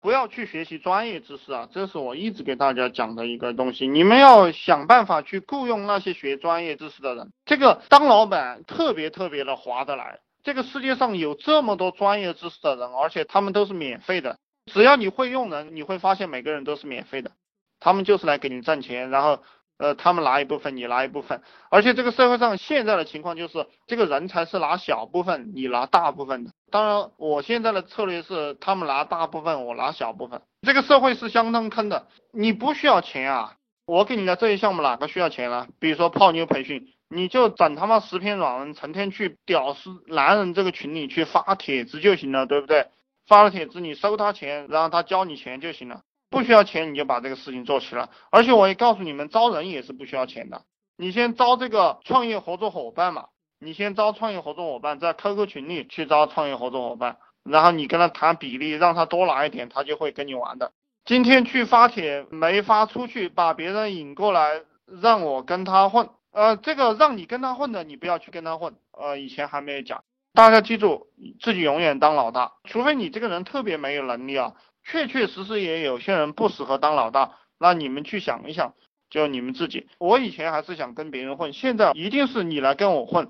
不要去学习专业知识啊，这是我一直给大家讲的一个东西。你们要想办法去雇佣那些学专业知识的人，这个当老板特别特别的划得来。这个世界上有这么多专业知识的人，而且他们都是免费的。只要你会用人，你会发现每个人都是免费的，他们就是来给你赚钱，然后。呃，他们拿一部分，你拿一部分，而且这个社会上现在的情况就是，这个人才是拿小部分，你拿大部分的。当然，我现在的策略是，他们拿大部分，我拿小部分。这个社会是相当坑的，你不需要钱啊，我给你的这些项目哪个需要钱了？比如说泡妞培训，你就整他妈十篇软文，成天去屌丝男人这个群里去发帖子就行了，对不对？发了帖子，你收他钱，然后他交你钱就行了。不需要钱你就把这个事情做起来，而且我也告诉你们，招人也是不需要钱的。你先招这个创业合作伙伴嘛，你先招创业合作伙伴，在 QQ 群里去招创业合作伙伴，然后你跟他谈比例，让他多拿一点，他就会跟你玩的。今天去发帖没发出去，把别人引过来让我跟他混，呃，这个让你跟他混的，你不要去跟他混。呃，以前还没有讲，大家记住，自己永远当老大，除非你这个人特别没有能力啊。确确实实也有些人不适合当老大，那你们去想一想，就你们自己。我以前还是想跟别人混，现在一定是你来跟我混。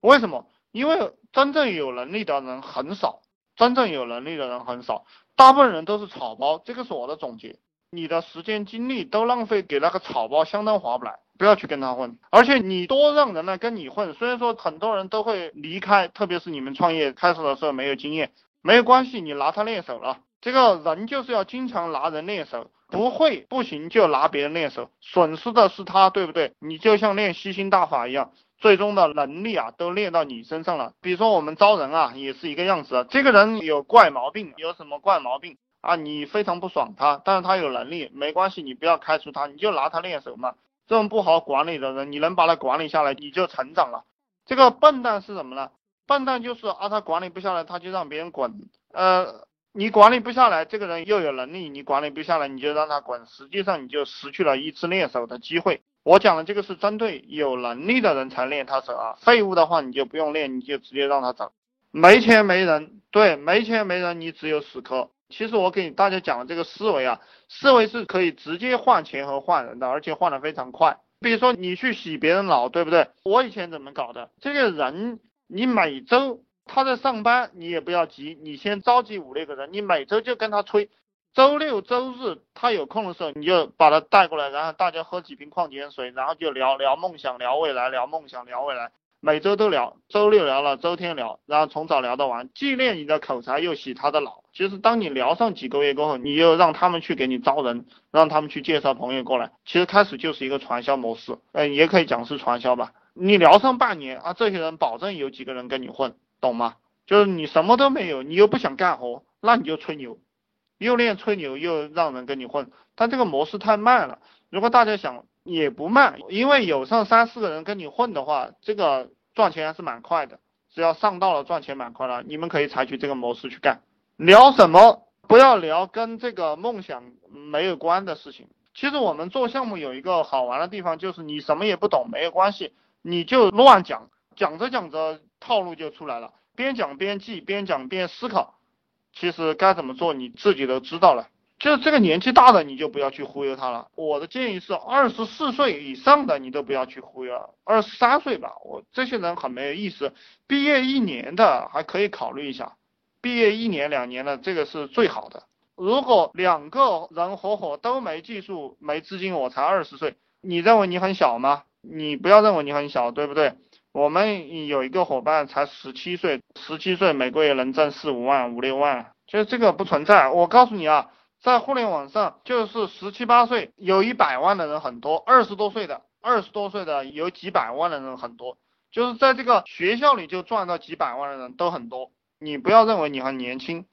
为什么？因为真正有能力的人很少，真正有能力的人很少，大部分人都是草包。这个是我的总结。你的时间精力都浪费给那个草包，相当划不来。不要去跟他混。而且你多让人来跟你混，虽然说很多人都会离开，特别是你们创业开始的时候没有经验，没有关系，你拿他练手了。这个人就是要经常拿人练手，不会不行就拿别人练手，损失的是他，对不对？你就像练吸星大法一样，最终的能力啊都练到你身上了。比如说我们招人啊，也是一个样子，这个人有怪毛病，有什么怪毛病啊？你非常不爽他，但是他有能力，没关系，你不要开除他，你就拿他练手嘛。这种不好管理的人，你能把他管理下来，你就成长了。这个笨蛋是什么呢？笨蛋就是啊，他管理不下来，他就让别人滚，呃。你管理不下来，这个人又有能力，你管理不下来，你就让他滚，实际上你就失去了一次练手的机会。我讲的这个是针对有能力的人才练他手啊，废物的话你就不用练，你就直接让他走。没钱没人，对，没钱没人，你只有死磕。其实我给大家讲的这个思维啊，思维是可以直接换钱和换人的，而且换的非常快。比如说你去洗别人脑，对不对？我以前怎么搞的？这个人你每周。他在上班，你也不要急，你先召集五六个人，你每周就跟他吹，周六周日他有空的时候，你就把他带过来，然后大家喝几瓶矿泉水，然后就聊聊梦想，聊未来，聊梦想，聊未来，每周都聊，周六聊了，周天聊，然后从早聊到晚，既练你的口才，又洗他的脑。其实当你聊上几个月过后，你又让他们去给你招人，让他们去介绍朋友过来，其实开始就是一个传销模式，嗯，也可以讲是传销吧。你聊上半年啊，这些人保证有几个人跟你混。懂吗？就是你什么都没有，你又不想干活，那你就吹牛，又练吹牛，又让人跟你混，但这个模式太慢了。如果大家想也不慢，因为有上三四个人跟你混的话，这个赚钱还是蛮快的。只要上到了，赚钱蛮快的。你们可以采取这个模式去干。聊什么？不要聊跟这个梦想没有关的事情。其实我们做项目有一个好玩的地方，就是你什么也不懂没有关系，你就乱讲。讲着讲着套路就出来了，边讲边记，边讲边思考，其实该怎么做你自己都知道了。就是这个年纪大的你就不要去忽悠他了。我的建议是二十四岁以上的你都不要去忽悠，二十三岁吧，我这些人很没有意思。毕业一年的还可以考虑一下，毕业一年两年的这个是最好的。如果两个人合伙都没技术没资金，我才二十岁，你认为你很小吗？你不要认为你很小，对不对？我们有一个伙伴才十七岁，十七岁每个月能挣四五万、五六万，就是这个不存在。我告诉你啊，在互联网上，就是十七八岁有一百万的人很多，二十多岁的、二十多岁的有几百万的人很多，就是在这个学校里就赚到几百万的人都很多。你不要认为你很年轻，